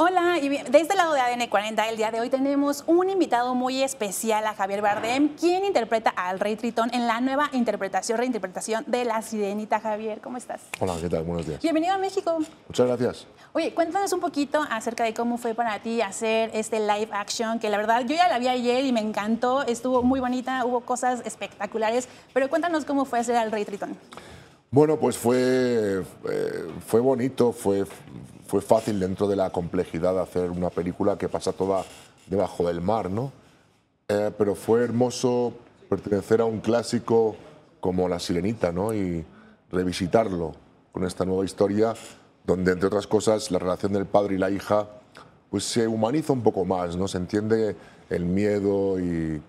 Hola, y de este lado de ADN 40, el día de hoy tenemos un invitado muy especial, a Javier Bardem, quien interpreta al Rey Tritón en la nueva interpretación, reinterpretación de La Sirenita. Javier, ¿cómo estás? Hola, ¿qué tal? Buenos días. Bienvenido a México. Muchas gracias. Oye, cuéntanos un poquito acerca de cómo fue para ti hacer este live action, que la verdad yo ya la vi ayer y me encantó, estuvo muy bonita, hubo cosas espectaculares, pero cuéntanos cómo fue hacer al Rey Tritón. Bueno, pues fue, eh, fue bonito, fue, fue fácil dentro de la complejidad de hacer una película que pasa toda debajo del mar, ¿no? Eh, pero fue hermoso pertenecer a un clásico como La Sirenita, ¿no? Y revisitarlo con esta nueva historia, donde entre otras cosas la relación del padre y la hija, pues se humaniza un poco más, ¿no? Se entiende el miedo y,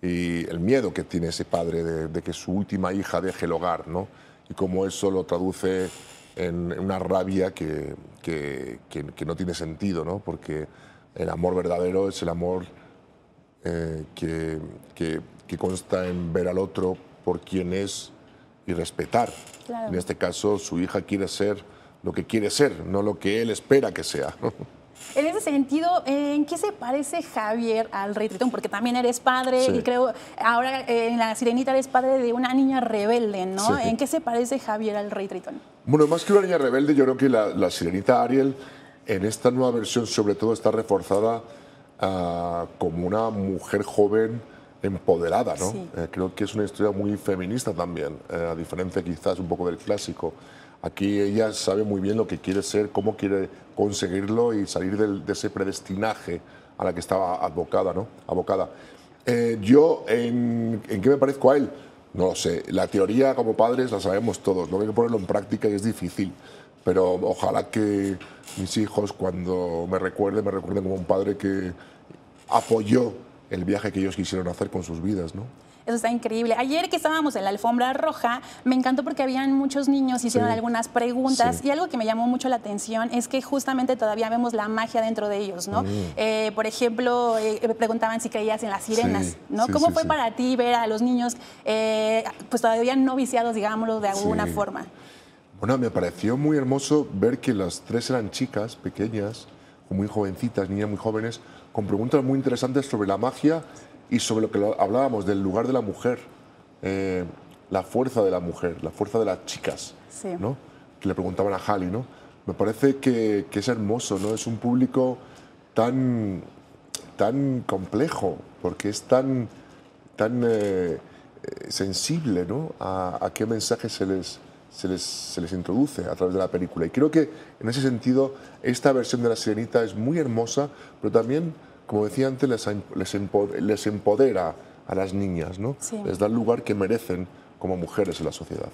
el miedo que tiene ese padre de, de, que su última hija deje el hogar, ¿no? Y cómo eso lo traduce en una rabia que, que, que, no tiene sentido, ¿no? porque el amor verdadero es el amor eh, que, que, consta en ver al otro por quien es y respetar. En este caso, su hija quiere ser lo que quiere ser, no lo que él espera que sea. En ese sentido, ¿en qué se parece Javier al Rey Tritón? Porque también eres padre y creo, ahora eh, en La Sirenita eres padre de una niña rebelde, ¿no? ¿En qué se parece Javier al Rey Tritón? Bueno, más que una niña rebelde, yo creo que la, Sirenita Ariel en esta nueva versión sobre todo está reforzada ah, como una mujer joven empoderada, ¿no? Eh, creo que es una historia muy feminista también, eh, a diferencia quizás un poco del clásico. Aquí ella sabe muy bien lo que quiere ser, cómo quiere conseguirlo y salir de ese predestinaje a la que estaba abocada. ¿no? abocada. Eh, yo, ¿en, qué me parezco a él? No lo sé. La teoría como padres la sabemos todos. No hay que ponerlo en práctica y es difícil. Pero ojalá que mis hijos, cuando me recuerden, me recuerden como un padre que apoyó el viaje que ellos quisieron hacer con sus vidas. ¿no? Eso está increíble. Ayer que estábamos en la alfombra roja, me encantó porque habían muchos niños, hicieron algunas preguntas y algo que me llamó mucho la atención es que justamente todavía vemos la magia dentro de ellos, ¿no? Mm. Eh, por ejemplo, eh, preguntaban si creías en las sirenas, ¿no? ¿Cómo fue para ti ver a los niños, eh, pues todavía no viciados, digámoslo, de alguna forma? Bueno, me pareció muy hermoso ver que las tres eran chicas pequeñas, muy jovencitas, niñas muy jóvenes, con preguntas muy interesantes sobre la magia y sobre lo que hablábamos del lugar de la mujer, eh, la fuerza de la mujer, la fuerza de las chicas, ¿no? que le preguntaban a Halley. ¿no? Me parece que, que, es hermoso, ¿no? es un público tan, tan complejo, porque es tan, tan eh, eh, sensible ¿no? a, a, qué mensaje se les, se les, se les introduce a través de la película. Y creo que en ese sentido esta versión de La Sirenita es muy hermosa, pero también como decía antes, les, empodera a las niñas, ¿no? les da el lugar que merecen como mujeres en la sociedad.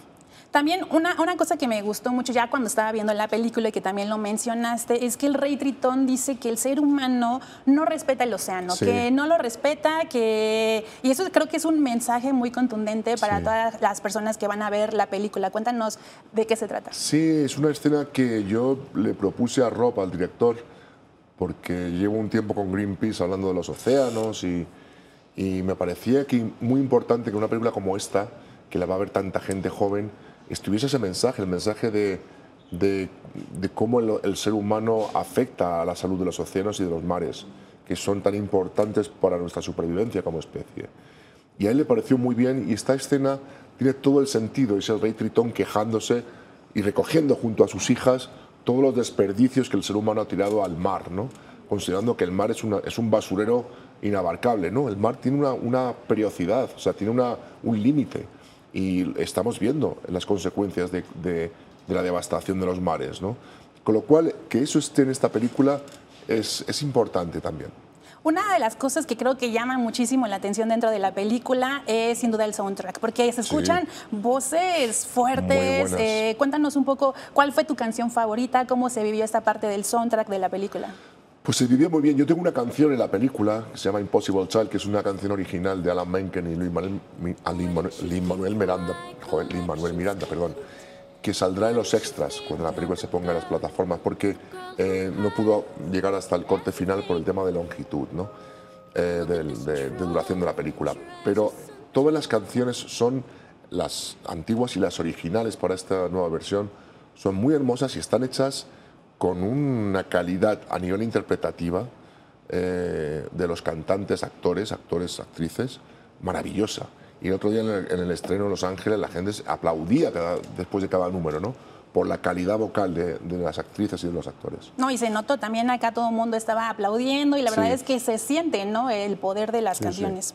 También una, una, cosa que me gustó mucho ya cuando estaba viendo la película y que también lo mencionaste, es que el rey Tritón dice que el ser humano no respeta el océano, que no lo respeta, que... Y eso creo que es un mensaje muy contundente para todas las personas que van a ver la película. Cuéntanos de qué se trata. Sí, es una escena que yo le propuse a Rob, al director, porque llevo un tiempo con Greenpeace hablando de los océanos y, me parecía muy importante que una película como esta, que la va a ver tanta gente joven, estuviese ese mensaje, el mensaje de cómo el, el, ser humano afecta a la salud de los océanos y de los mares, que son tan importantes para nuestra supervivencia como especie. Y a él le pareció muy bien y esta escena tiene todo el sentido, es el rey Tritón quejándose y recogiendo junto a sus hijas todos los desperdicios que el ser humano ha tirado al mar, ¿no? considerando que el mar es, una, es un basurero inabarcable. ¿no? El mar tiene una, una periodicidad, o sea, tiene una, un límite y estamos viendo las consecuencias de, de, de, la devastación de los mares. ¿no? Con lo cual, que eso esté en esta película es, es importante también. Una de las cosas que creo que llama muchísimo la atención dentro de la película es sin duda el soundtrack, porque se escuchan voces fuertes. Eh, cuéntanos un poco cuál fue tu canción favorita, cómo se vivió esta parte del soundtrack de la película. Pues se vivió muy bien. Yo tengo una canción en la película que se llama Impossible Child, que es una canción original de Alan Menken y Luis Manuel, Miranda, joder, Manuel Miranda, perdón, que saldrá en los extras cuando la película se ponga en las plataformas, porque eh, no pudo llegar hasta el corte final por el tema de longitud, ¿no? Eh, de, duración de la película. Pero todas las canciones son las antiguas y las originales para esta nueva versión, son muy hermosas y están hechas con una calidad a nivel interpretativa eh, de los cantantes, actores, actores, actrices, maravillosa. Y el otro día en el, estreno en Los Ángeles la gente aplaudía después de cada número, ¿no? por la calidad vocal de, las actrices y de los actores. No, y se notó también acá todo el mundo estaba aplaudiendo y la verdad es que se siente ¿no? el poder de las canciones.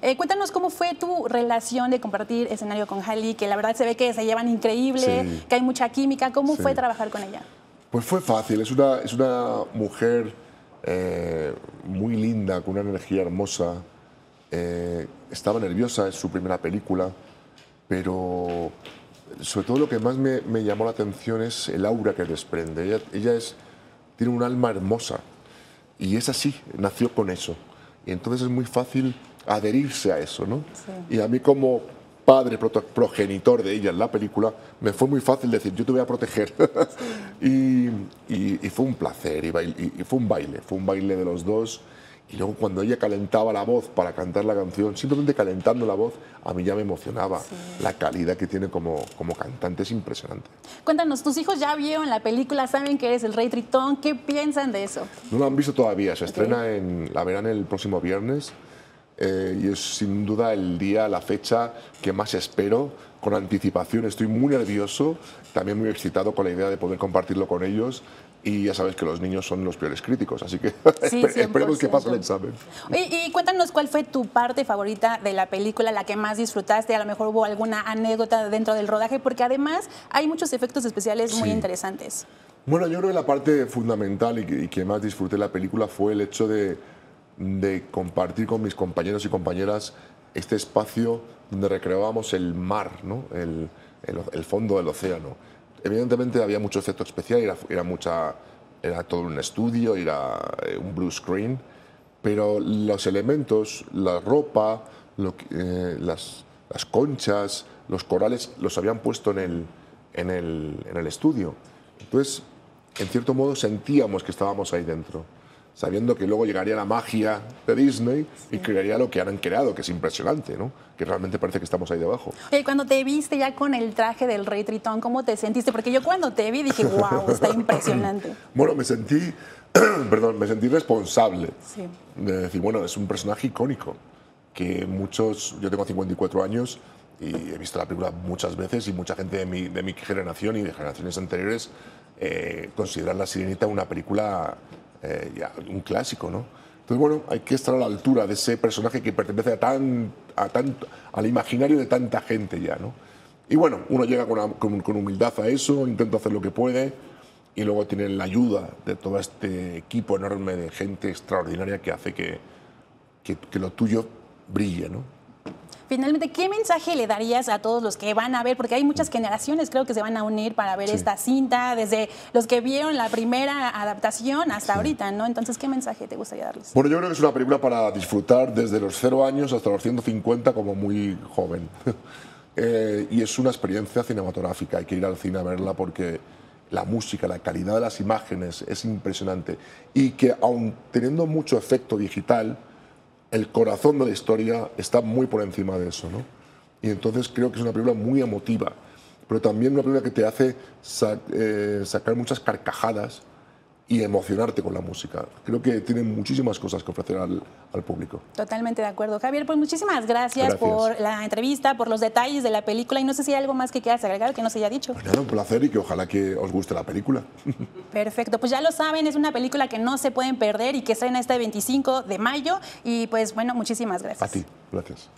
Eh, cuéntanos cómo fue tu relación de compartir escenario con Hailey, que la verdad se ve que se llevan increíble, que hay mucha química. ¿Cómo fue trabajar con ella? Pues fue fácil, es una, es una mujer eh, muy linda, con una energía hermosa. Eh, estaba nerviosa, es su primera película, pero sobre todo lo que más me, llamó la atención es el aura que desprende. Ella, es, tiene un alma hermosa y es así, nació con eso. Y entonces es muy fácil adherirse a eso, ¿no? Y a mí como padre progenitor de ella en la película, me fue muy fácil decir, yo te voy a proteger. y, fue un placer, y, fue un baile, fue un baile de los dos. Y luego cuando ella calentaba la voz para cantar la canción, simplemente calentando la voz, a mí ya me emocionaba. La calidad que tiene como, como cantante es impresionante. Cuéntanos, tus hijos ya vieron la película, saben que eres el Rey Tritón, ¿qué piensan de eso? No lo han visto todavía, se estrena en, la verán el próximo viernes eh, y es sin duda el día, la fecha que más espero con anticipación. Estoy muy nervioso, también muy excitado con la idea de poder compartirlo con ellos y ya sabes que los niños son los peores críticos, así que esperemos que pase el examen. y cuéntanos cuál fue tu parte favorita de la película, la que más disfrutaste, a lo mejor hubo alguna anécdota dentro del rodaje, porque además hay muchos efectos especiales muy interesantes. Bueno, yo creo que la parte fundamental y que, más disfruté de la película fue el hecho de, de compartir con mis compañeros y compañeras este espacio donde recreábamos el mar, ¿no? el, el fondo del océano Evidentemente había mucho efecto especial, era, era, mucha, era todo un estudio, era eh, un blue screen, pero los elementos, la ropa, eh, las, las, conchas, los corales, los habían puesto en el, en el, en el estudio. Entonces, en cierto modo, sentíamos que estábamos ahí dentro sabiendo que luego llegaría la magia de Disney y crearía lo que han creado, que es impresionante, ¿no? Que realmente parece que estamos ahí debajo. Y cuando te viste ya con el traje del Rey Tritón, ¿cómo te sentiste? Porque yo cuando te vi dije, wow, está impresionante. bueno, me sentí, perdón, me sentí responsable sí. de decir, bueno, es un personaje icónico que muchos, yo tengo 54 años y he visto la película muchas veces y mucha gente de mi, de mi generación y de generaciones anteriores eh, consideran La Sirenita una película eh, ya, un clásico, ¿no? Entonces, bueno, hay que estar a la altura de ese personaje que pertenece a tan, a tanto, al imaginario de tanta gente ya, ¿no? Y bueno, uno llega con, con, humildad a eso, intenta hacer lo que puede y luego tiene la ayuda de todo este equipo enorme de gente extraordinaria que hace que, que, que lo tuyo brille, ¿no? Finalmente, ¿qué mensaje le darías a todos los que van a ver? Porque hay muchas generaciones, creo que se van a unir para ver esta cinta, desde los que vieron la primera adaptación hasta ahorita, ¿no? Entonces, ¿qué mensaje te gustaría darles? Bueno, yo creo que es una película para disfrutar desde los cero años hasta los 150 como muy joven. Eh, y es una experiencia cinematográfica, hay que ir al cine a verla porque la música, la calidad de las imágenes es impresionante. Y que aun teniendo mucho efecto digital, el corazón de la historia está muy por encima de eso, ¿no? Y entonces creo que es una película muy emotiva, pero también una película que te hace eh, sacar muchas carcajadas y emocionarte con la música. Creo que tiene muchísimas cosas que ofrecer al, público. Totalmente de acuerdo. Javier, pues muchísimas gracias, por la entrevista, por los detalles de la película y no sé si hay algo más que quieras agregar que no se haya dicho. Pues un placer y que ojalá que os guste la película. Perfecto, pues ya lo saben, es una película que no se pueden perder y que estrena este 25 de mayo y pues bueno, muchísimas gracias. A ti, gracias.